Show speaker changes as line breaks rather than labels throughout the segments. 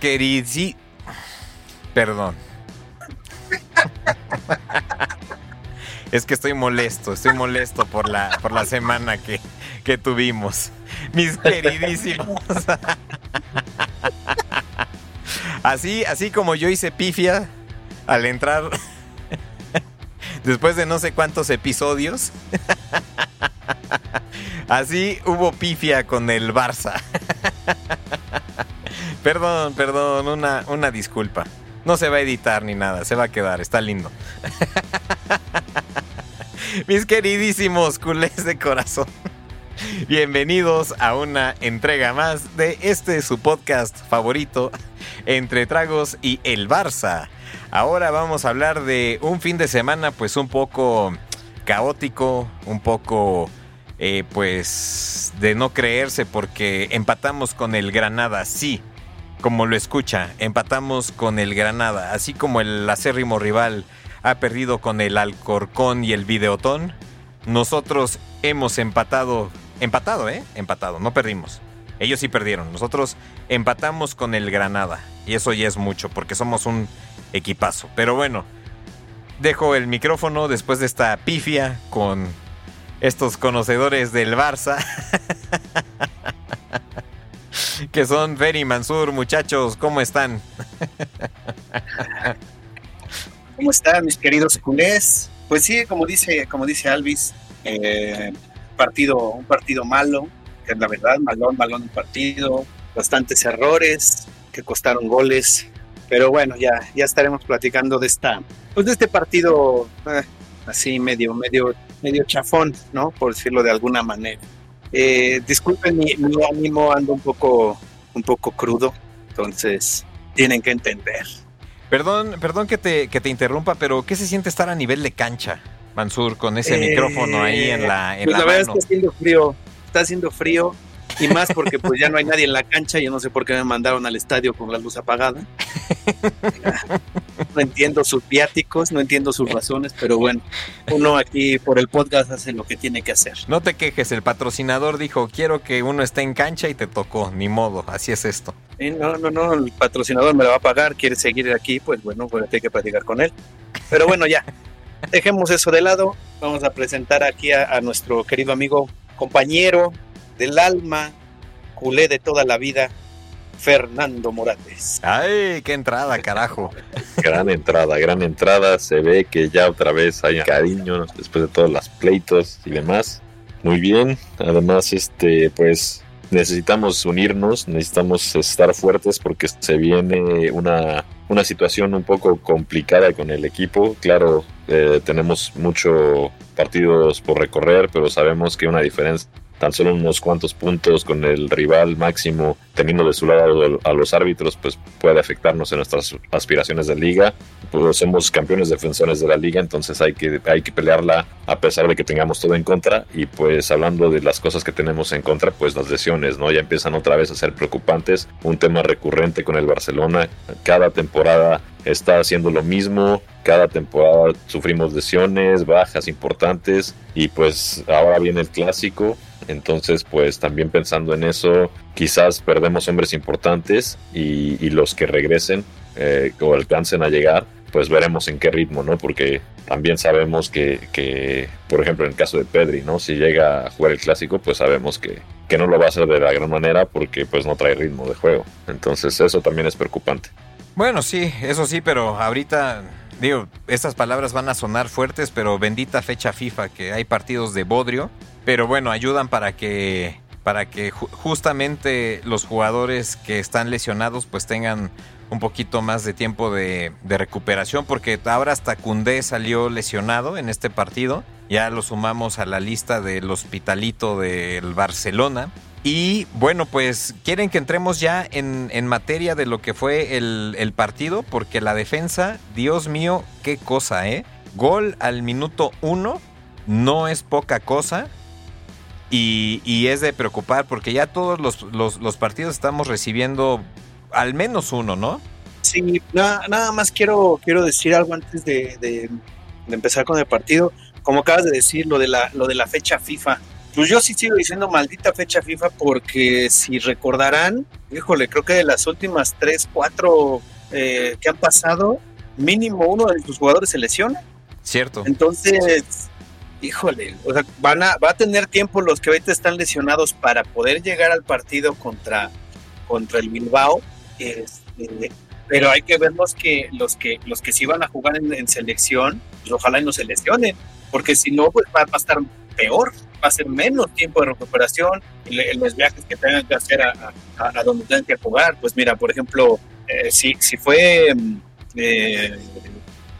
Mis queridos... Perdón. Es que estoy molesto, estoy molesto por la, por la semana que, que tuvimos. Mis queridísimos. Así, así como yo hice pifia al entrar después de no sé cuántos episodios. Así hubo pifia con el Barça. Perdón, perdón, una, una disculpa. No se va a editar ni nada, se va a quedar, está lindo. Mis queridísimos culés de corazón. Bienvenidos a una entrega más de este su podcast favorito, Entre Tragos y el Barça. Ahora vamos a hablar de un fin de semana pues un poco caótico, un poco eh, pues de no creerse porque empatamos con el Granada, sí, como lo escucha, empatamos con el Granada, así como el acérrimo rival ha perdido con el Alcorcón y el Videotón. Nosotros hemos empatado, empatado, ¿eh? Empatado, no perdimos. Ellos sí perdieron. Nosotros empatamos con el Granada. Y eso ya es mucho, porque somos un equipazo. Pero bueno, dejo el micrófono después de esta pifia con estos conocedores del Barça. que son Fer y Mansur, muchachos, ¿cómo están?
¿Cómo están mis queridos culés? Pues sí, como dice, como dice Alvis, eh, partido, un partido malo, que la verdad, malón, malón el partido, bastantes errores que costaron goles, pero bueno, ya, ya estaremos platicando de esta, pues de este partido eh, así medio, medio, medio chafón, ¿no? Por decirlo de alguna manera. Eh, disculpen mi, mi, ánimo, ando un poco, un poco crudo, entonces tienen que entender.
Perdón, perdón que te, que te interrumpa, pero ¿qué se siente estar a nivel de cancha, Mansur, con ese
Eh,
micrófono ahí en la, en
pues
la
la verdad
mano?
está haciendo frío, está haciendo frío y más porque pues ya no hay nadie en la cancha, yo no sé por qué me mandaron al estadio con la luz apagada. No entiendo sus viáticos, no entiendo sus razones, pero bueno, uno aquí por el podcast hace lo que tiene que hacer.
No te quejes, el patrocinador dijo, quiero que uno esté en cancha y te tocó, ni modo, así es esto.
No, no, no, el patrocinador me lo va a pagar, quiere seguir aquí, pues bueno, pues hay que platicar con él. Pero bueno, ya, dejemos eso de lado, vamos a presentar aquí a, a nuestro querido amigo, compañero del alma, culé de toda la vida, Fernando Morales.
Ay, qué entrada, carajo.
Gran entrada, gran entrada. Se ve que ya otra vez hay cariño después de todos los pleitos y demás. Muy bien. Además, este, pues necesitamos unirnos, necesitamos estar fuertes porque se viene una, una situación un poco complicada con el equipo. Claro, eh, tenemos muchos partidos por recorrer, pero sabemos que una diferencia tan solo unos cuantos puntos con el rival máximo teniendo de su lado a los árbitros pues puede afectarnos en nuestras aspiraciones de liga. Pues somos campeones defensores de la liga entonces hay que hay que pelearla a pesar de que tengamos todo en contra. Y pues hablando de las cosas que tenemos en contra pues las lesiones no ya empiezan otra vez a ser preocupantes. Un tema recurrente con el Barcelona. Cada temporada está haciendo lo mismo. Cada temporada sufrimos lesiones bajas importantes. Y pues ahora viene el clásico entonces, pues también pensando en eso, quizás perdemos hombres importantes y, los que regresen eh, o alcancen a llegar, pues veremos en qué ritmo, ¿no? Porque también sabemos que, que, por ejemplo, en el caso de Pedri, ¿no? Si llega a jugar el clásico, pues sabemos que, que no lo va a hacer de la gran manera porque pues no trae ritmo de juego. Entonces, eso también es preocupante.
Bueno, sí, eso sí, pero ahorita, digo, estas palabras van a sonar fuertes, pero bendita fecha FIFA, que hay partidos de bodrio, pero bueno, ayudan para que para que ju justamente los jugadores que están lesionados pues tengan un poquito más de tiempo de, de recuperación, porque ahora hasta Cundé salió lesionado en este partido, ya lo sumamos a la lista del hospitalito del Barcelona. Y bueno, pues quieren que entremos ya en, en materia de lo que fue el, el, partido, porque la defensa, Dios mío, qué cosa, ¿eh? Gol al minuto uno, no es poca cosa. Y, y es de preocupar, porque ya todos los, los, partidos estamos recibiendo al menos uno, ¿no?
Sí, nada, nada más quiero, quiero decir algo antes de, de, de empezar con el partido. Como acabas de decir, lo de la, lo de la fecha FIFA Pues yo sí sigo diciendo maldita fecha FIFA porque si recordarán, híjole, creo que de las últimas tres, cuatro eh, que han pasado, mínimo uno de sus jugadores se lesiona.
Cierto.
Entonces, híjole, o sea, van a, va a tener tiempo los que ahorita están lesionados para poder llegar al partido contra, contra el Bilbao. Este, pero hay que ver los que, los que, los que sí van a jugar en, selección, pues ojalá no se lesionen, porque si no, pues va, a estar peor, va a ser menos tiempo de recuperación, en los viajes que tengan que hacer a, a, donde tengan que jugar. Pues mira, por ejemplo, eh, si, si fue mm, eh,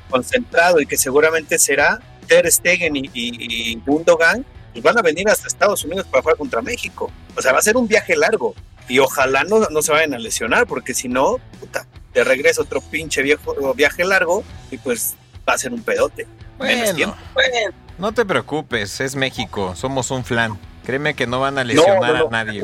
concentrado y que seguramente será Ter Stegen y, y, Gundogan, pues van a venir hasta Estados Unidos para jugar contra México. O sea, va a ser un viaje largo y ojalá no, no se vayan a lesionar, porque si no, puta, de regreso otro pinche viejo, viaje largo y pues va a ser un pedote.
Bueno, no te preocupes, es México, somos un flan. Créeme que no van a lesionar a nadie.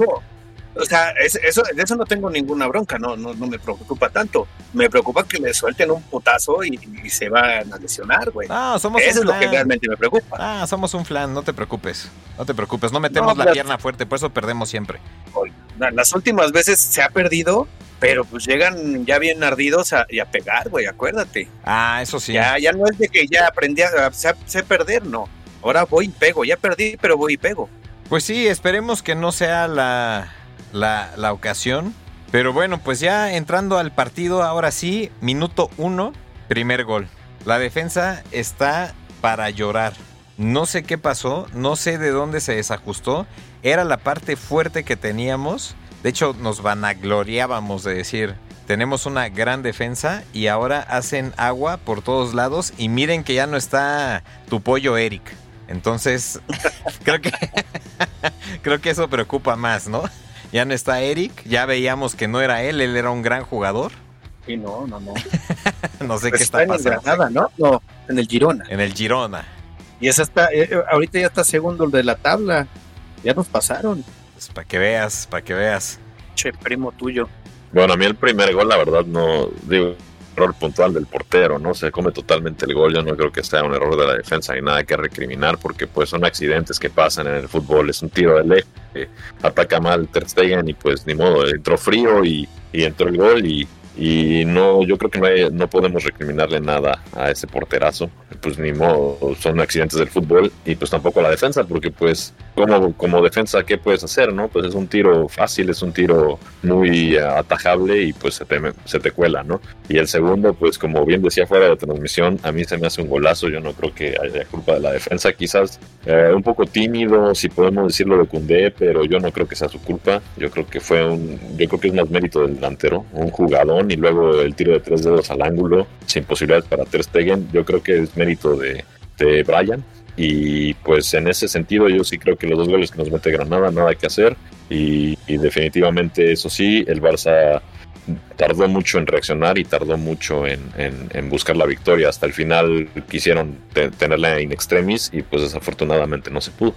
O sea, eso, de eso no tengo ninguna bronca, no, no, no me preocupa tanto. Me preocupa que le suelten un putazo y, se van a lesionar, güey.
No, somos
eso es lo que realmente me preocupa.
Ah, somos un flan, no te preocupes. No te preocupes, no metemos la pierna fuerte, por eso perdemos siempre.
Las últimas veces se ha perdido, pero pues llegan ya bien ardidos a, y a pegar, güey, acuérdate.
Ah, eso sí.
Ya, ya no es de que ya aprendí a, sé perder, no. Ahora voy y pego, ya perdí, pero voy y pego.
Pues sí, esperemos que no sea la, la, ocasión. Pero bueno, pues ya entrando al partido, ahora sí, minuto uno, primer gol. La defensa está para llorar. No sé qué pasó, no sé de dónde se desajustó. Era la parte fuerte que teníamos. De hecho, nos vanagloriábamos de decir, tenemos una gran defensa y ahora hacen agua por todos lados y miren que ya no está tu pollo Eric. Entonces, creo que creo que eso preocupa más, ¿no? Ya no está Eric, ya veíamos que no era él, él era un gran jugador.
Sí, no, no, no.
no sé pues qué está, pasando.
En el ¿no? No, en el Girona.
En el Girona.
Y esa está, eh, eh, ahorita ya está segundo de la tabla. Ya nos pasaron.
Pues para que veas, para que veas.
Che, primo tuyo.
Bueno, a mí el primer gol, la verdad, no, digo, error puntual del portero, ¿no? Se come totalmente el gol, yo no creo que sea un error de la defensa ni nada que recriminar porque pues son accidentes que pasan en el fútbol, es un tiro de lejos, ataca mal Ter Stegen y pues ni modo, entró frío y, y entró el gol y y no yo creo que no, no podemos recriminarle nada a ese porterazo. Pues ni modo son accidentes del fútbol y pues tampoco la defensa porque pues como, como defensa qué puedes hacer no pues es un tiro fácil es un tiro muy atajable y pues se te, se te cuela no y el segundo pues como bien decía fuera de transmisión a mí se me hace un golazo. Yo no creo que haya culpa de la defensa. Quizás eh, un poco tímido si podemos decirlo de Cundé pero yo no creo que sea su culpa. Yo creo que fue un yo creo que es más mérito del delantero un jugador y luego el tiro de tres dedos al ángulo sin posibilidades para Ter Stegen, yo creo que es mérito de, de Brian. Y pues en ese sentido yo sí creo que los dos goles que nos mete Granada, nada que hacer. Y, definitivamente eso sí, el Barça tardó mucho en reaccionar y tardó mucho en, en, buscar la victoria. Hasta el final quisieron tenerla in extremis y pues desafortunadamente no se pudo.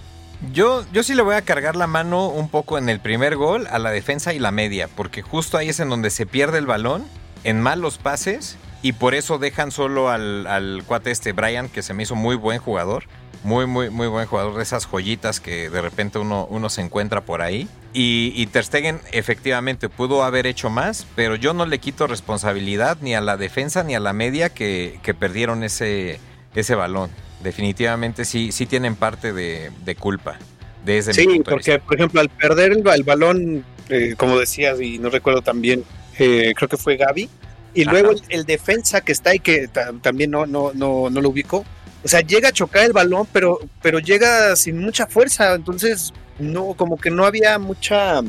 Yo, yo sí le voy a cargar la mano un poco en el primer gol a la defensa y la media, porque justo ahí es en donde se pierde el balón, en malos pases, y por eso dejan solo al, al cuate este Brian, que se me hizo muy buen jugador. Muy, muy, muy buen jugador de esas joyitas que de repente uno, uno se encuentra por ahí. Y, y Ter Stegen efectivamente pudo haber hecho más, pero yo no le quito responsabilidad ni a la defensa ni a la media que, que perdieron ese, ese balón definitivamente sí, sí tienen parte de, culpa. De ese
sí, porque por ejemplo al perder el, balón, eh, como decías, y no recuerdo también, eh, creo que fue Gaby, y luego el, defensa que está ahí, que también no, no, no, no lo ubicó, o sea, llega a chocar el balón, pero, pero llega sin mucha fuerza, entonces no, como que no había mucha,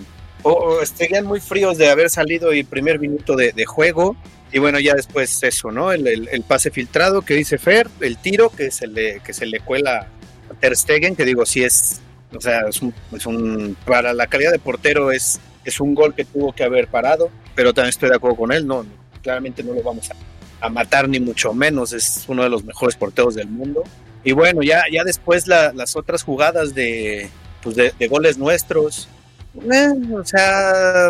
o, estarían muy fríos de haber salido el primer minuto de, de juego, y bueno, ya después eso, ¿no? El, pase filtrado que dice Fer, el tiro que se le, que se le cuela a Ter Stegen, que digo, sí es, o sea, es un, para la calidad de portero es, es un gol que tuvo que haber parado, pero también estoy de acuerdo con él, no, claramente no lo vamos a, matar ni mucho menos, es uno de los mejores porteros del mundo. Y bueno, ya, ya después las otras jugadas de, pues de, goles nuestros, eh, o sea,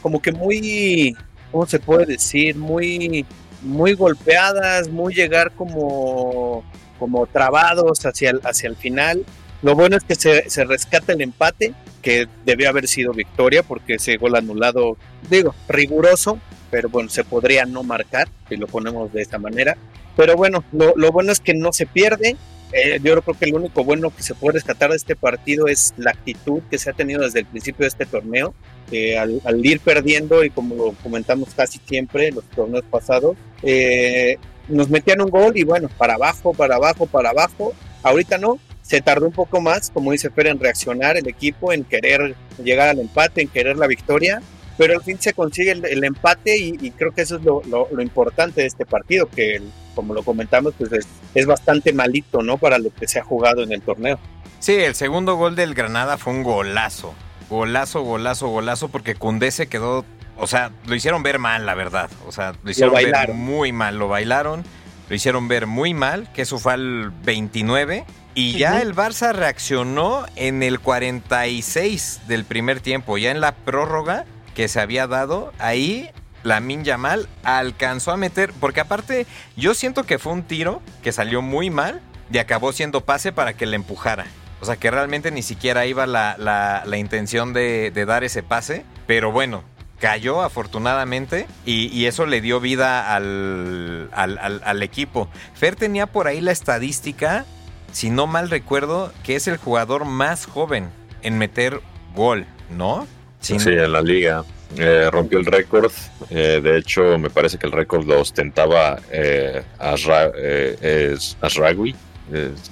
como que muy ¿cómo se puede decir? Muy, muy golpeadas, muy llegar como, como trabados hacia el, hacia el final. Lo bueno es que se, se rescata el empate, que debió haber sido victoria, porque ese gol anulado, digo, riguroso, pero bueno, se podría no marcar, si lo ponemos de esta manera. Pero bueno, lo, lo bueno es que no se pierde, eh, yo creo que lo único bueno que se puede rescatar de este partido es la actitud que se ha tenido desde el principio de este torneo, que al, ir perdiendo y como lo comentamos casi siempre en los torneos pasados, eh, nos metían un gol y bueno, para abajo, para abajo, para abajo. Ahorita no, se tardó un poco más, como dice Fer, en reaccionar el equipo, en querer llegar al empate, en querer la victoria pero al fin se consigue el, empate y, creo que eso es lo, importante de este partido, que como lo comentamos, pues es, bastante malito, ¿no? Para lo que se ha jugado en el torneo.
Sí, el segundo gol del Granada fue un golazo, golazo, golazo, golazo, porque Cundé se quedó, o sea, lo hicieron ver mal, la verdad, o sea, lo hicieron ver muy mal, lo bailaron, lo hicieron ver muy mal, que eso fue al 29. Y ya el Barça reaccionó en el 46 del primer tiempo, ya en la prórroga que se había dado, ahí la Min Yamal alcanzó a meter, porque aparte yo siento que fue un tiro que salió muy mal y acabó siendo pase para que le empujara. O sea que realmente ni siquiera iba la, la, intención de, dar ese pase, pero bueno, cayó afortunadamente y, eso le dio vida al, al, al, equipo. Fer tenía por ahí la estadística, si no mal recuerdo, que es el jugador más joven en meter gol, ¿no?
Sí, en la liga. Eh, rompió el récord. Eh, de hecho, me parece que el récord lo ostentaba eh, eh Asragui,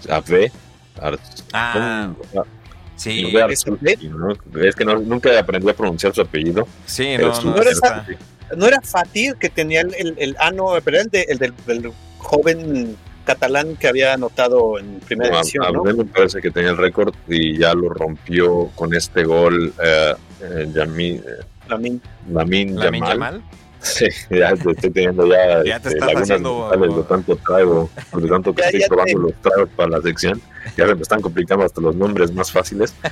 Abde.
Ah, sí.
Es que nunca aprendí a pronunciar su apellido.
Sí, no,
no, era, Fatih que tenía el, el, ah, no, pero el, el del joven catalán que había anotado en primera edición. A,
me parece que tenía el récord y ya lo rompió con este gol eh, eh, Yamin, eh,
Lamin.
Lamin,
Yamal.
Sí, ya te estoy teniendo ya,
ya te este, lagunas haciendo...
de tanto trago, de tanto que estoy probando los tragos para la sección. Ya me están complicando hasta los nombres más fáciles.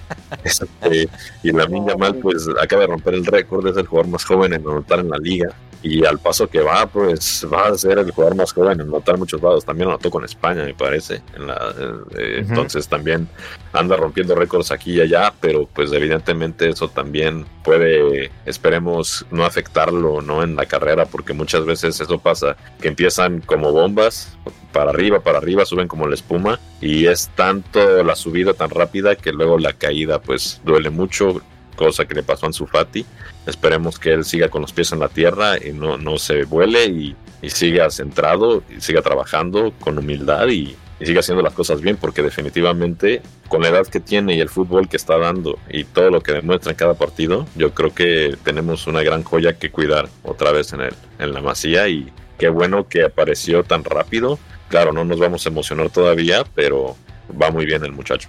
Este, y Lamin Yamal pues acaba de romper el récord, es el jugador más joven en anotar en la liga y al paso que va, pues va a ser el jugador más joven en notar muchos lados. También anotó con España, me parece. En la, eh, Entonces también anda rompiendo récords aquí y allá, pero pues evidentemente eso también puede, esperemos, no afectarlo no en la carrera, porque muchas veces eso pasa, que empiezan como bombas, para arriba, para arriba, suben como la espuma, y es tanto la subida tan rápida que luego la caída pues duele mucho cosa que le pasó a Anzufati. Esperemos que él siga con los pies en la tierra y no, no se vuele y, siga centrado y siga trabajando con humildad y, siga haciendo las cosas bien porque definitivamente con la edad que tiene y el fútbol que está dando y todo lo que demuestra en cada partido, yo creo que tenemos una gran joya que cuidar otra vez en, el, en la masía y qué bueno que apareció tan rápido. Claro, no nos vamos a emocionar todavía, pero va muy bien el muchacho.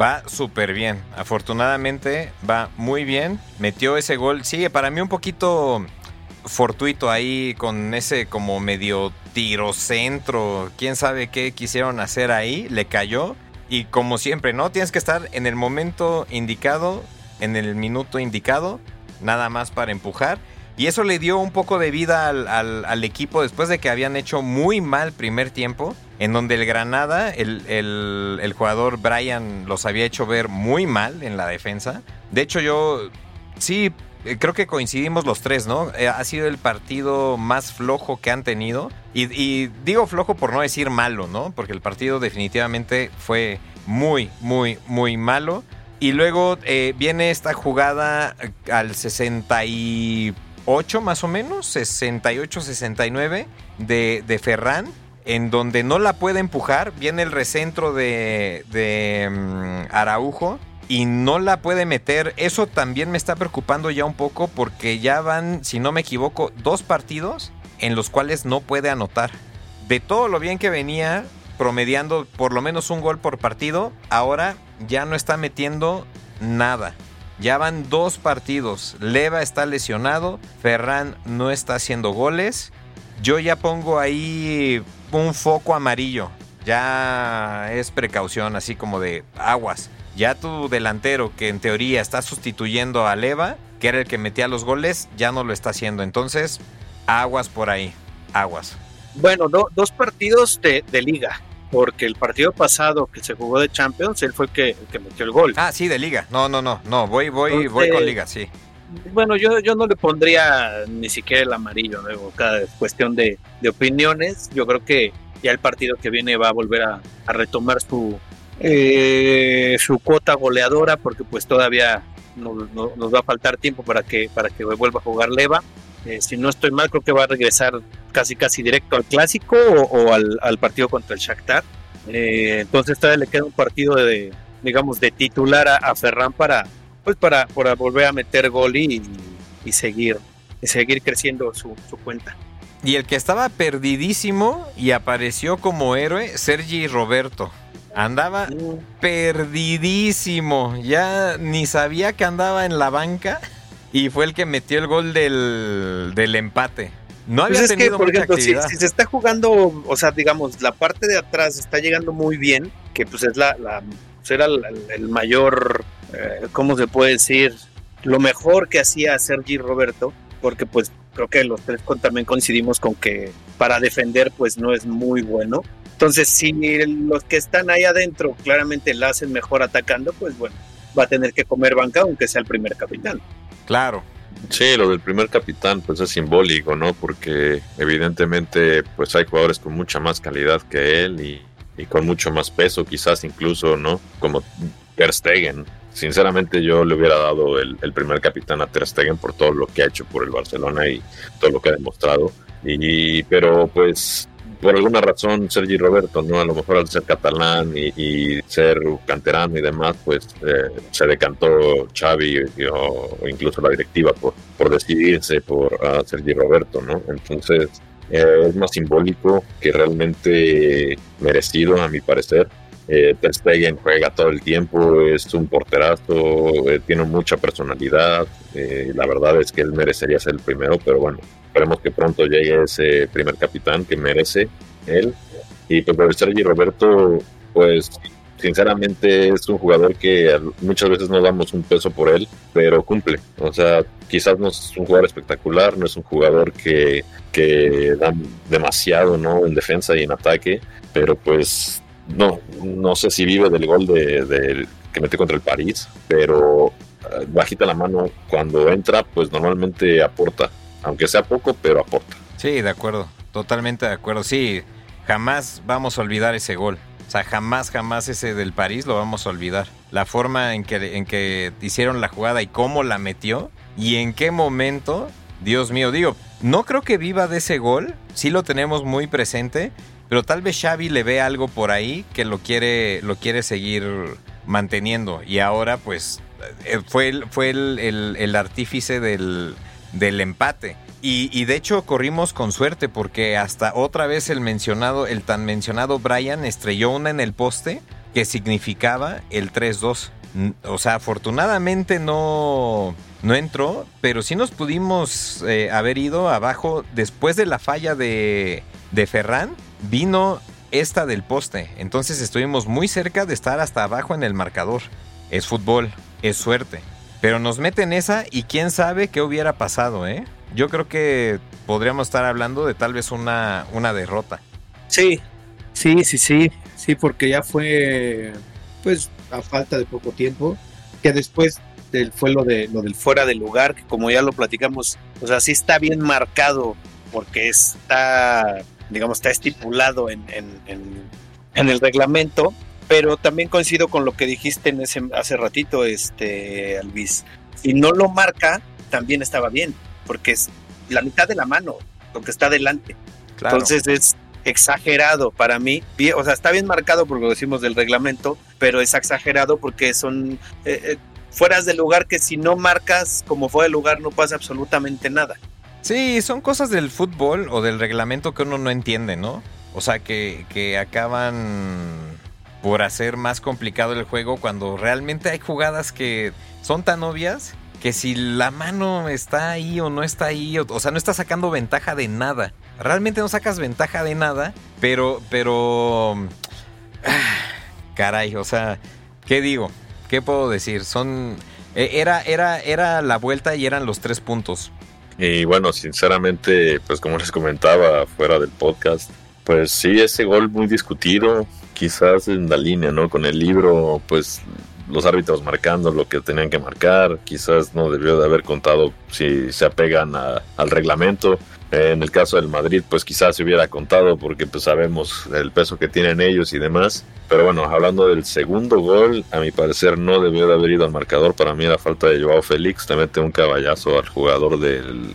Va súper bien. Afortunadamente va muy bien. Metió ese gol. Sigue para mí un poquito fortuito ahí con ese como medio tiro centro. Quién sabe qué quisieron hacer ahí. Le cayó. Y como siempre, ¿no? Tienes que estar en el momento indicado, en el minuto indicado, nada más para empujar. Y eso le dio un poco de vida al, equipo después de que habían hecho muy mal primer tiempo, en donde el Granada, el, jugador Brian los había hecho ver muy mal en la defensa. De hecho yo sí eh, creo que coincidimos los tres, ¿no? Eh, ha sido el partido más flojo que han tenido. Y, digo flojo por no decir malo, ¿no? Porque el partido definitivamente fue muy, muy, muy malo. Y luego eh, viene esta jugada al 60 y 8 más o menos, 68-69 de, de Ferran, en donde no la puede empujar, viene el recentro de, de mm, Araujo y no la puede meter. Eso también me está preocupando ya un poco porque ya van, si no me equivoco, dos partidos en los cuales no puede anotar. De todo lo bien que venía promediando por lo menos un gol por partido, ahora ya no está metiendo nada. Ya van dos partidos. Leva está lesionado. Ferran no está haciendo goles. Yo ya pongo ahí un foco amarillo. Ya es precaución, así como de aguas. Ya tu delantero, que en teoría está sustituyendo a Leva, que era el que metía los goles, ya no lo está haciendo. Entonces, aguas por ahí. Aguas.
Bueno, dos partidos de, liga. porque el partido pasado que se jugó de Champions, él fue el que, metió el gol.
Ah, sí, de liga. No, no, no, no, voy, voy, voy con liga, sí.
Bueno, yo, yo no le pondría ni siquiera el amarillo, ¿no? cada cuestión de, opiniones. Yo creo que ya el partido que viene va a volver a, retomar su, eh, su cuota goleadora, porque pues todavía nos va a faltar tiempo para que, para que vuelva a jugar Leva. Eh, si no estoy mal, creo que va a regresar casi casi directo al clásico o, al, partido contra el Shakhtar. Eh, entonces todavía le queda un partido de, digamos, de titular a, Ferran para, pues para, para, volver a meter gol y, seguir, y seguir creciendo su, cuenta.
Y el que estaba perdidísimo y apareció como héroe, Sergi Roberto. Andaba perdidísimo. Ya ni sabía que andaba en la banca y fue el que metió el gol del, del empate. No había pues tenido por ejemplo,
si, se está jugando, o sea, digamos, la parte de atrás está llegando muy bien, que pues es la, la pues, era el, mayor, eh, ¿cómo se puede decir? Lo mejor que hacía Sergi Roberto, porque pues creo que los tres también coincidimos con que para defender pues no es muy bueno. Entonces, si los que están ahí adentro claramente la hacen mejor atacando, pues bueno, va a tener que comer banca aunque sea el primer capitán.
Claro.
Sí, lo del primer capitán pues es simbólico, ¿no? Porque evidentemente pues hay jugadores con mucha más calidad que él y, con mucho más peso quizás incluso, ¿no? Como Ter Stegen. Sinceramente yo le hubiera dado el, primer capitán a Ter Stegen por todo lo que ha hecho por el Barcelona y todo lo que ha demostrado. Y, pero pues por alguna razón Sergi Roberto, ¿no? A lo mejor al ser catalán y, ser canterano y demás, pues eh, se decantó Xavi o, incluso la directiva por, por decidirse por Sergi Roberto, ¿no? Entonces eh, es más simbólico que realmente merecido, a mi parecer. Eh, Ter Stegen juega todo el tiempo, es un porterazo, eh, tiene mucha personalidad. la verdad es que él merecería ser el primero, pero bueno, Esperemos que pronto llegue ese primer capitán que merece él. Y pues Sergi Roberto, pues sinceramente es un jugador que muchas veces no damos un peso por él, pero cumple. O sea, quizás no es un jugador espectacular, no es un jugador que, que da demasiado ¿no? en defensa y en ataque, pero pues no, no sé si vive del gol de, que mete contra el París, pero eh, bajita la mano cuando entra, pues normalmente aporta aunque sea poco, pero aporta.
Sí, de acuerdo, totalmente de acuerdo. Sí, jamás vamos a olvidar ese gol. O sea, jamás, jamás ese del París lo vamos a olvidar. La forma en que, en que hicieron la jugada y cómo la metió y en qué momento, Dios mío, digo, no creo que viva de ese gol, sí lo tenemos muy presente, pero tal vez Xavi le ve algo por ahí que lo quiere, lo quiere seguir manteniendo y ahora pues eh, fue, fue el artífice del, del empate. Y, de hecho corrimos con suerte porque hasta otra vez el mencionado, el tan mencionado Brian estrelló una en el poste que significaba el 3-2. O sea, afortunadamente no, no entró, pero sí nos pudimos eh, haber ido abajo después de la falla de, de Ferran. Vino esta del poste. Entonces estuvimos muy cerca de estar hasta abajo en el marcador. Es fútbol, es suerte. Pero nos meten esa y quién sabe qué hubiera pasado, ¿eh? Yo creo que podríamos estar hablando de tal vez una, una derrota.
Sí, sí, sí, sí, sí, porque ya fue, pues, a falta de poco tiempo, que después fue lo, de, lo del fuera de lugar, que como ya lo platicamos, o sea, sí está bien marcado, porque está, digamos, está estipulado en, en, en, en el reglamento, pero también coincido con lo que dijiste en ese, hace ratito, este, Alvis. Si no lo marca, también estaba bien, porque es la mitad de la mano, lo que está delante. Entonces es exagerado para mí. O sea, está bien marcado porque lo decimos del reglamento, pero es exagerado porque son eh, eh, fueras de lugar que si no marcas como fuera de lugar no pasa absolutamente nada.
Sí, son cosas del fútbol o del reglamento que uno no entiende, ¿no? O sea, que, que acaban por hacer más complicado el juego cuando realmente hay jugadas que son tan obvias que si la mano está ahí o no está ahí, o, sea, no está sacando ventaja de nada. Realmente no sacas ventaja de nada, pero, pero... caray, o sea, ¿qué digo? ¿Qué puedo decir? Son... E, era, era, era la vuelta y eran los tres puntos.
Y bueno, sinceramente, pues como les comentaba fuera del podcast, pues sí, ese gol muy discutido, quizás en la línea, ¿no? Con el libro, pues los árbitros marcando lo que tenían que marcar, quizás no debió de haber contado si se apegan al reglamento. En el caso del Madrid, pues quizás se hubiera contado porque pues sabemos el peso que tienen ellos y demás. Pero bueno, hablando del segundo gol, a mi parecer no debió de haber ido al marcador. Para mí la falta de Joao Félix, te mete un caballazo al jugador del,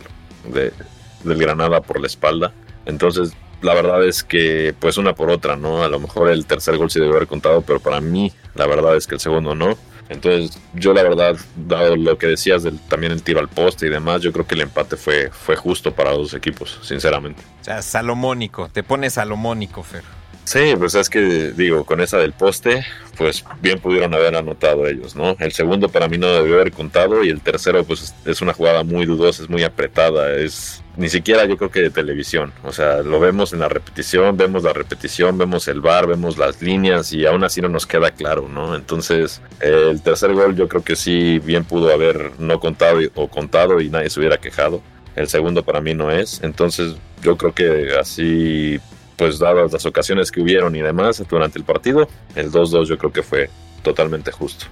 del Granada por la espalda. Entonces la verdad es que pues una por otra, ¿no? A lo mejor el tercer gol sí debe haber contado, pero para mí la verdad es que el segundo no. Entonces yo la verdad, dado lo que decías del también el tiro al poste y demás, yo creo que el empate fue, fue justo para los equipos, sinceramente.
O sea, salomónico, te pones salomónico, Fer.
Sí, pues es que digo, con esa del poste, pues bien pudieron haber anotado ellos, ¿no? El segundo para mí no debió haber contado y el tercero pues es una jugada muy dudosa, es muy apretada, es ni siquiera yo creo que de televisión, o sea, lo vemos en la repetición, vemos la repetición, vemos el bar, vemos las líneas y aún así no nos queda claro, ¿no? Entonces, el tercer gol yo creo que sí bien pudo haber no contado o contado y nadie se hubiera quejado. El segundo para mí no es, entonces yo creo que así pues dadas las ocasiones que hubieron y demás durante el partido, el 2-2 yo creo que fue totalmente justo.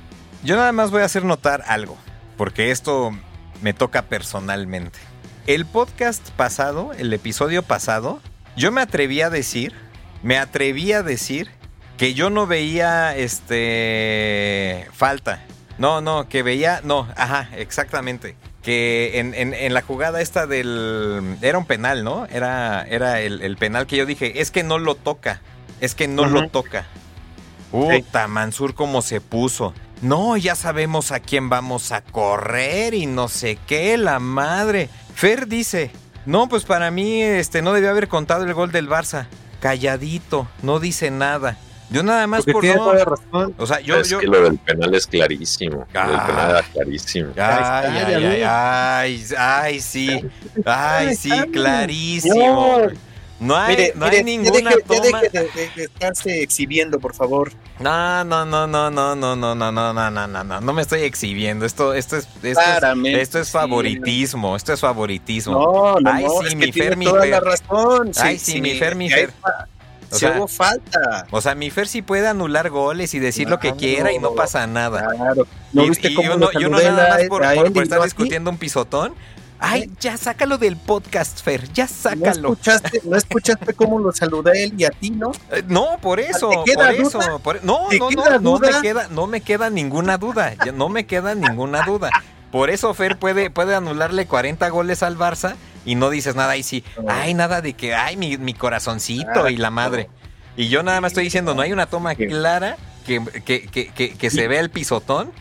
Yo nada más voy a hacer notar algo, porque esto me toca personalmente. El podcast pasado, el episodio pasado, yo me atreví a decir, me atreví a decir que yo no veía este falta. No, no, que veía, no, ajá, exactamente que en, la jugada esta del... Era un penal, ¿no? Era, era el, penal que yo dije, es que no lo toca, es que no lo toca. Puta, Mansur cómo se puso. No, ya sabemos a quién vamos a correr y no sé qué, la madre. Fer dice, no, pues para mí este, no debió haber contado el gol del Barça. Calladito, no dice nada. Yo nada más por no.
O sea, yo, es que lo del penal es clarísimo. lo del penal era clarísimo.
Ay, ay, ay, ay, ay, sí. Ay, sí, clarísimo. No hay, no hay ninguna
ya
toma.
Ya deje de, de, estarse exhibiendo, por favor.
No, no, no, no, no, no, no, no, no, no, no, no, no, no me estoy exhibiendo. Esto, esto es, esto, es, esto es favoritismo, esto es favoritismo.
No, no,
Ay,
no,
sí,
es
mi
que
Fer, mi
toda
Fer.
la razón.
Ay,
Sí,
sí, mi Fer, mi Fer. O
si
sea,
hubo falta.
O sea, mi Fer sí puede anular goles y decir lo que quiera y no pasa nada.
Claro. ¿No
y,
viste
y
cómo
uno,
lo
y uno
saludé
nada más por, por- por estar
yo
discutiendo un pisotón. Ay, ya sácalo del podcast, Fer, ya
¿No
sácalo.
escuchaste, ¿No escuchaste cómo lo saludé él y a ti, no?
Eh, No, por eso,
¿Te queda
por
duda?
eso. por- no,
¿Te
no,
queda
no, no me queda, no me queda ninguna duda. ya No me queda ninguna duda. Por eso Fer puede, puede anularle 40 goles al Barça y no dices nada ahí sí. Ay, nada de que, ay, mi, mi corazoncito y la madre. Y yo nada más estoy diciendo, no hay una toma clara que, que, que, que, que se vea el pisotón.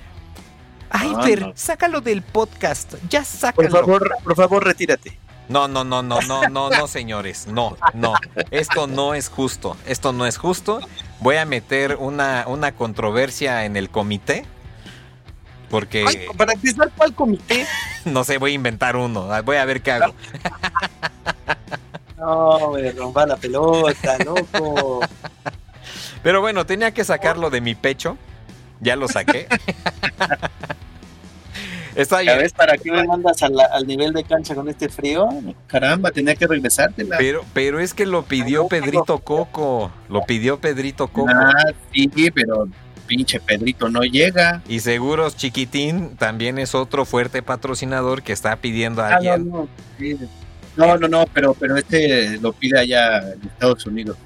Ay,
No,
Fer,
no.
sácalo del podcast, ya
Por
sácalo.
favor, por favor, retírate.
No, no, no, no, no, no, no, señores. No, no. Esto no es justo. Esto no es justo. Voy a meter una, una controversia en el comité. Porque,
Ay, para empezar, ¿cuál comité?
no sé, voy a inventar uno. Voy a ver qué hago.
No, me rompa la pelota, loco.
Pero bueno, tenía que sacarlo de mi pecho. Ya lo saqué. Está
¿Ya
bien.
ves para qué me mandas la- al nivel de cancha con este frío? Caramba, tenía que regresártela.
Pero, pero es que lo pidió Pedrito Coco. Lo pidió Pedrito Coco.
Ah, sí, pero pinche Pedrito no llega.
Y Seguros Chiquitín también es otro fuerte patrocinador que está pidiendo a
Ah, no,
alguien.
no, sí. no, no, no, pero, pero este lo pide allá en Estados Unidos.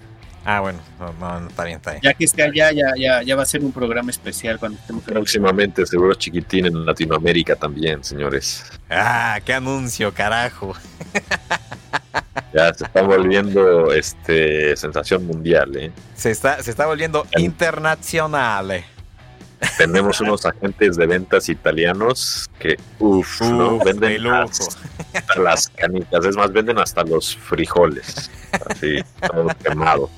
Ah, bueno, no, no, no, está bien, está bien.
Ya que esté allá, ya, ya, ya va a ser un programa especial cuando estemos
Próximamente, seguro chiquitín en Latinoamérica también, señores.
Ah, qué anuncio, carajo.
Ya se está volviendo este sensación mundial, ¿eh?
Se está, se está volviendo
El-
internacional. eh.
Tenemos unos agentes de ventas italianos que, uff,
de
Venden
lujo.
Hasta las canicas, es más, venden hasta los frijoles. Así, todo quemado.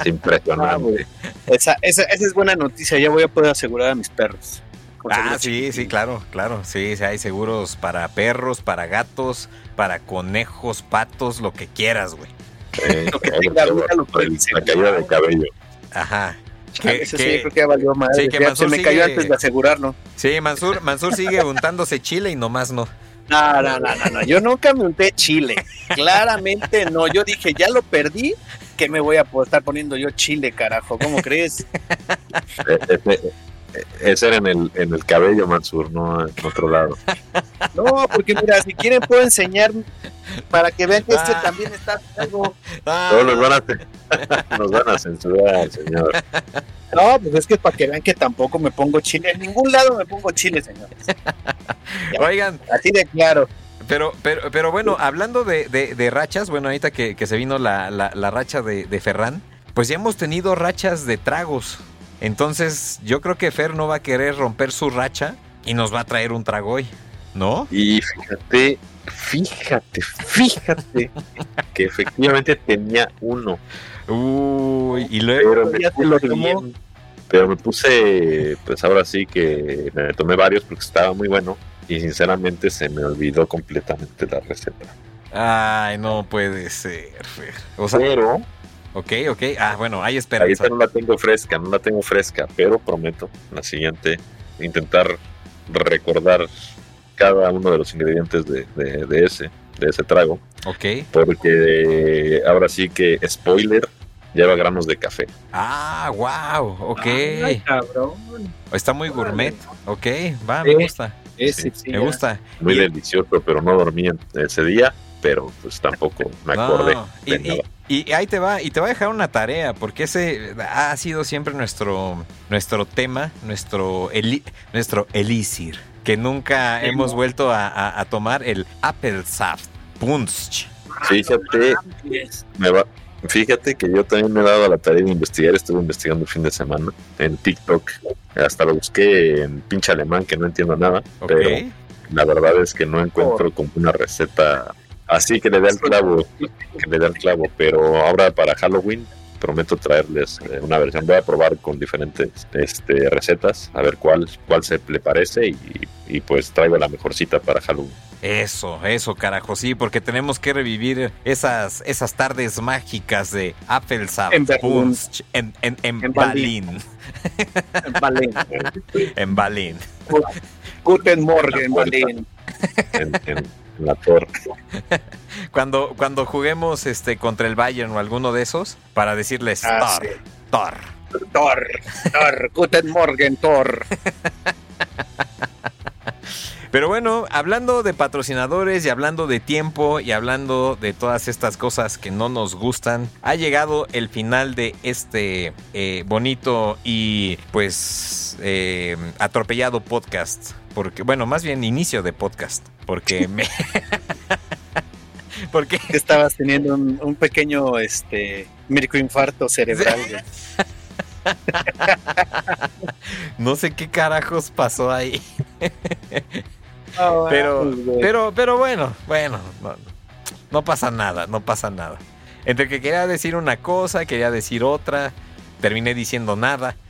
Es impresionante.
Esa, esa, esa es buena noticia, ya voy a poder asegurar a mis perros.
Ah, sí, sí, claro, claro. Sí, sí, hay seguros para perros, para gatos, para conejos, patos, lo que quieras, güey.
Eh,
Lo que tenga lo
la caída de cabello.
Ajá.
Ah,
Que- que-
sí, creo que ya valió madre.
sí, que
Ya
Mansur
se me
sigue-
cayó antes de asegurarlo.
Sí, Mansur, Mansur sigue untándose chile y nomás no.
No, no, no, no, no, yo nunca me unté chile. Claramente no. Yo dije, ya lo perdí ¿Qué me voy a estar poniendo yo chile, carajo? ¿Cómo crees?
Ese era en el, en el cabello, Mansur, no en otro lado.
No, porque mira, si quieren puedo enseñar para que vean que este ah. también está algo.
Ah. nos van, a, nos van a censurar, señor.
No, pues es que para que vean que tampoco me pongo chile. En ningún lado me pongo chile, señores.
Oigan.
Así de claro.
Pero, pero, pero bueno, hablando de, de, rachas, bueno, ahorita que, que se vino la, la, la racha de, de Ferran, pues ya hemos tenido rachas de tragos. Entonces, yo creo que Fer no va a querer romper su racha y nos va a traer un trago hoy, ¿no?
Y fíjate, fíjate, fíjate que efectivamente tenía uno.
Uy, y luego
pero me, lo pero me puse, pues ahora sí que me tomé varios porque estaba muy bueno y sinceramente se me olvidó completamente la receta.
Ay, no puede ser, Fer.
O sea, pero
Ok, ok. Ah, bueno, hay esperanza.
Ahí no la tengo fresca, no la tengo fresca, pero prometo la siguiente intentar recordar cada uno de los ingredientes de, ese de ese trago.
Ok.
Porque ahora sí que spoiler lleva granos de café.
Ah, wow, ok.
cabrón.
Está muy gourmet. Ok, va, me gusta.
Ese,
me gusta.
Muy delicioso, pero no dormí ese día, pero pues tampoco me acordé.
Y ahí te va, y te va a dejar una tarea, porque ese ha sido siempre nuestro, nuestro tema, nuestro, nuestro elixir, que nunca hemos vuelto a, tomar el Apple Saft Punch.
Fíjate, me va, fíjate que yo también me he dado la tarea de investigar, estuve investigando el fin de semana en TikTok, hasta lo busqué en pinche alemán que no entiendo nada, pero la verdad es que no encuentro como una receta Así que le da el clavo, que le da el clavo, pero ahora para Halloween prometo traerles eh, una versión. Voy a probar con diferentes este, recetas, a ver cuál, cuál se le parece y, pues traigo la mejor cita para Halloween.
Eso, eso, carajo, sí, porque tenemos que revivir esas, esas tardes mágicas de Apple
en,
en, en, en, Berlín.
En Berlín.
en Berlín.
Guten Morgen, Berlín.
En, la torre.
cuando, cuando juguemos este contra el Bayern o alguno de esos, para decirles
ah,
Thor,
Thor. Thor, Thor, Guten Morgen, Thor.
Pero bueno, hablando de patrocinadores y hablando de tiempo y hablando de todas estas cosas que no nos gustan, ha llegado el final de este eh, bonito y pues eh, atropellado podcast. Porque, bueno, más bien inicio de podcast. Porque me.
porque estabas teniendo un, pequeño este microinfarto cerebral.
no sé qué carajos pasó ahí. Ah, pero, pues, pero, pero bueno, bueno, no, pasa nada, no pasa nada. Entre que quería decir una cosa, quería decir otra, terminé diciendo nada.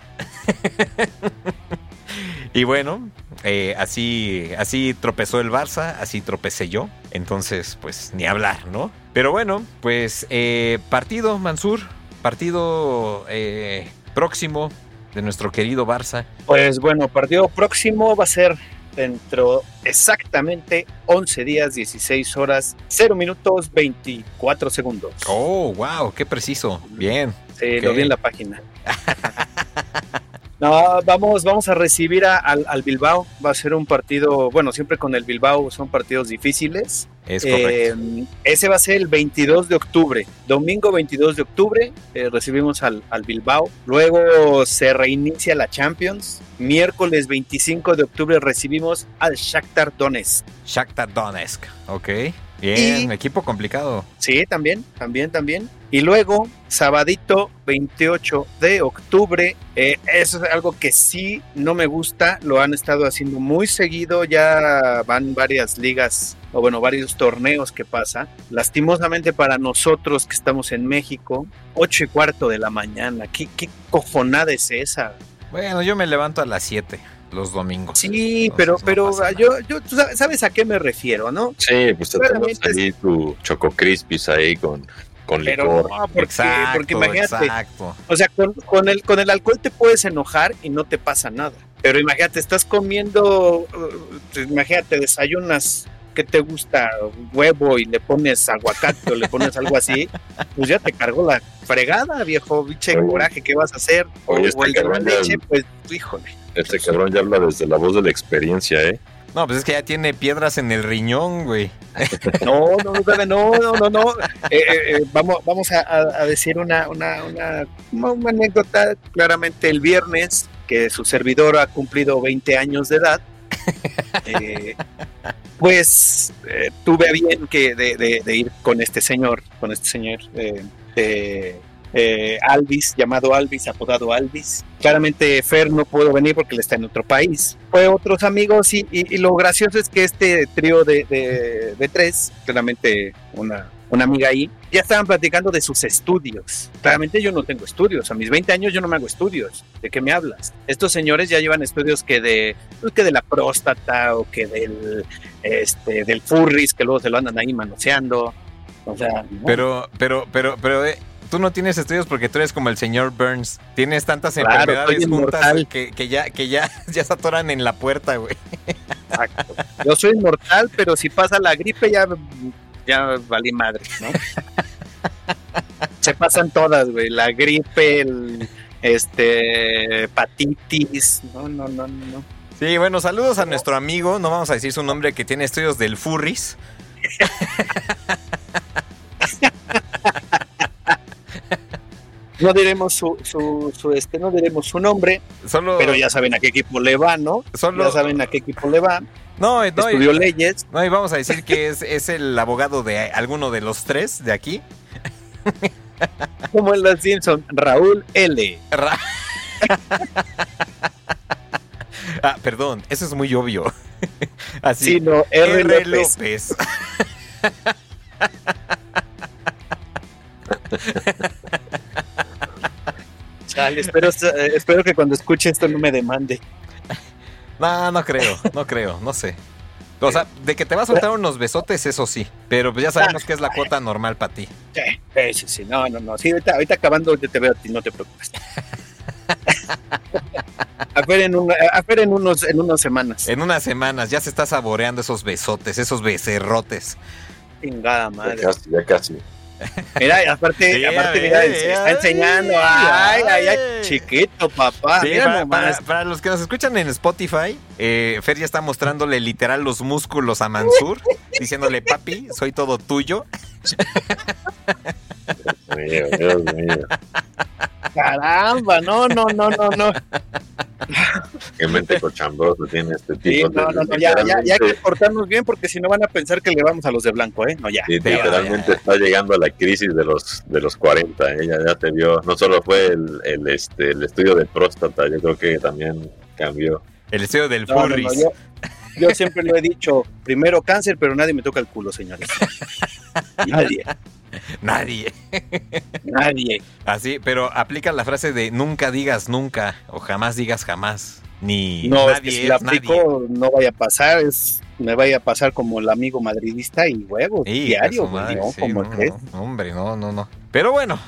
y bueno, eh, así, así tropezó el Barça, así tropecé yo. Entonces, pues ni hablar, ¿no? Pero bueno, pues eh, partido, Mansur, partido eh, próximo de nuestro querido Barça.
Pues bueno, partido próximo va a ser dentro exactamente 11 días, 16 horas, 0 minutos, 24 segundos.
Oh, wow, qué preciso. Bien.
Sí, lo vi en la página. No, vamos, vamos a recibir al, Bilbao. Va a ser un partido, bueno, siempre con el Bilbao son partidos difíciles.
Es correcto.
Eh, ese va a ser el 22 de octubre. Domingo 22 de octubre eh, recibimos al, al, Bilbao. Luego se reinicia la Champions. Miércoles 25 de octubre recibimos al Shakhtar Donetsk.
Shakhtar Donetsk, ok. Bien, equipo complicado.
Sí, también, también, también. Y luego, sabadito 28 de octubre, eh, eso es algo que sí no me gusta, lo han estado haciendo muy seguido, ya van varias ligas o bueno, varios torneos que pasa. Lastimosamente para nosotros que estamos en México, 8 y cuarto de la mañana, ¿qué, qué cojonada es esa?
Bueno, yo me levanto a las 7 los domingos.
Sí, pero, pero yo, yo, tú sabes a qué me refiero, ¿no?
Sí, pues te tomas ahí tu Choco Crispis ahí con, con licor.
No, porque, exacto, porque imagínate, exacto. o sea, con, el, con el alcohol te puedes enojar y no te pasa nada. Pero imagínate, estás comiendo, uh, imagínate, desayunas ¿qué te gusta? Huevo y le pones aguacate o le pones algo así, pues ya te cargó la fregada, viejo, biche coraje, ¿qué vas a hacer?
Oye,
o
este
el de la leche, pues, híjole.
Este cabrón ya habla desde la voz de la experiencia, ¿eh?
No, pues es que ya tiene piedras en el riñón, güey.
No, no, no, no, no, no, no. Eh, eh, eh, vamos, vamos a, decir una, una, una, una anécdota. Claramente el viernes, que su servidor ha cumplido 20 años de edad, eh, pues eh, tuve a bien que de, de- de ir con este señor, con este señor eh, eh, Alvis, llamado Alvis, apodado Alvis. Claramente Fer no pudo venir porque él está en otro país. Fue otros amigos y, y- lo gracioso es que este trío de, de- tres, claramente una, una amiga ahí, ya estaban platicando de sus estudios. Claramente yo no tengo estudios, a mis 20 años yo no me hago estudios. ¿De qué me hablas? Estos señores ya llevan estudios que de, pues, que de la próstata o que del, este, del furris, que luego se lo andan ahí manoseando. O sea.
Pero, pero, pero, pero, eh, tú no tienes estudios porque tú eres como el señor Burns. Tienes tantas
Claro,
enfermedades juntas que ya, que ya, ya se atoran en la puerta, güey.
Exacto. Yo soy inmortal, pero si pasa la gripe ya, ya valí madre, ¿no? Se pasan todas, güey. La gripe, el, este, hepatitis. No, no, no, no.
Sí, bueno, saludos a nuestro amigo, no vamos a decir su nombre, que tiene estudios del Furris.
No diremos su, su, su, este, no diremos su nombre, pero ya saben a qué equipo le va, ¿no? Ya saben a qué equipo le va.
no, no, y-
Estudió leyes.
no, y vamos a decir que es, es el abogado de alguno de los tres de aquí.
Como en los Simpson, Raúl L.
Ra- ah, perdón, eso es muy obvio. Así.
Sí, no, R.
R.
López.
López.
Chale, espero, eh, espero que cuando escuche esto no me demande.
No, no creo, no creo, no sé. O sea, de que te va a soltar unos besotes, eso sí. Pero pues ya sabemos que es la cuota normal para ti.
Sí, sí, sí, no, no, no. Sí, ahorita, ahorita acabando yo te veo a ti, no te preocupes. a ver en, una- a ver en unos en unas semanas.
En unas semanas ya se está saboreando esos besotes, esos becerrotes.
Chingada
Ya
madre.
casi, ya casi.
Mira, y aparte,
Sí,
aparte, mira, se está enseñando. Ay, ay, ay,
ay.
chiquito, papá.
Sí,
mira
para,
nomás.
para- para los que nos escuchan en Spotify, eh, Fer ya está mostrándole literal los músculos a Mansur, diciéndole, papi, soy todo tuyo.
Mío, Dios mío.
Caramba, no, no, no, no, no.
Qué mente cochambrosa tiene este
Sí,
tipo.
no, no, no, ya, ya, ya hay que portarnos bien porque si no van a pensar que le vamos a los de blanco, ¿eh? No, ya.
Sí, literalmente
ya.
está llegando a la crisis de los de los 40. Ella ya te vio. No solo fue el, el, este, el estudio de próstata, yo creo que también cambió.
El estudio del
No, yo siempre lo he dicho, primero cáncer, pero nadie me toca el culo, señores. Nadie,
Nadie.
nadie.
Así, pero aplica la frase de nunca digas nunca o jamás digas jamás. Ni
No, es
nadie
que si
es
la
nadie.
aplico, no vaya a pasar, es, me vaya a pasar como el amigo madridista y huevos,
Sí,
diario,
madre,
¿no?
sí,
Como
no,
es.
no, hombre, no, no, no. Pero bueno,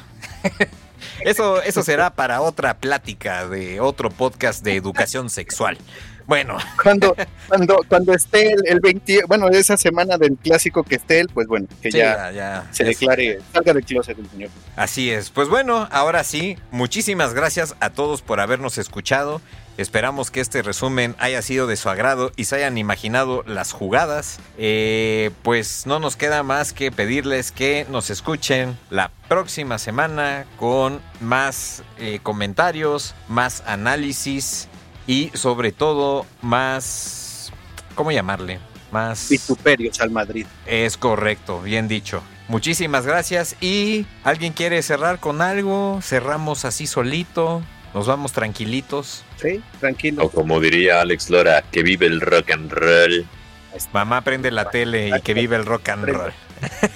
eso, eso será para otra plática de otro podcast de educación sexual. Bueno,
Cuando, cuando, cuando esté el, el 20, bueno, esa semana del clásico que esté él, pues bueno, que
sí,
ya
ya,
se declare, salga del closet el señor.
Así es. Pues bueno, ahora sí, muchísimas gracias a todos por habernos escuchado. Esperamos que este resumen haya sido de su agrado y se hayan imaginado las jugadas. Eh, pues no nos queda más que pedirles que nos escuchen la próxima semana con más eh, comentarios, más análisis y sobre todo más... ¿Cómo llamarle? Más...
Vituperios al Madrid.
Es correcto, bien dicho. Muchísimas gracias. ¿Y alguien quiere cerrar con algo? Cerramos así solito. Nos vamos tranquilitos.
Sí, tranquilo.
O como diría Alex Lora, que vive el rock and roll.
Mamá prende la tele y que vive el rock and roll.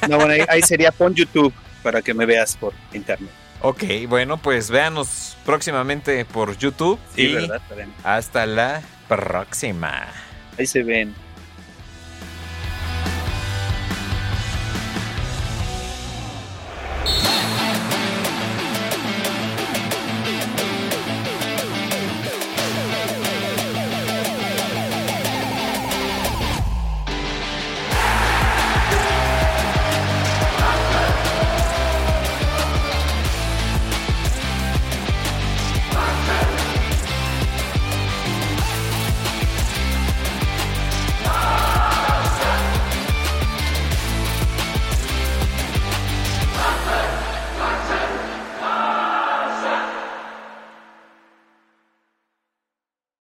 No, bueno, ahí, ahí sería pon YouTube para que me veas por internet.
Ok, bueno, pues véanos próximamente por YouTube.
Sí,
y
¿verdad?
Hasta la próxima.
Ahí se ven.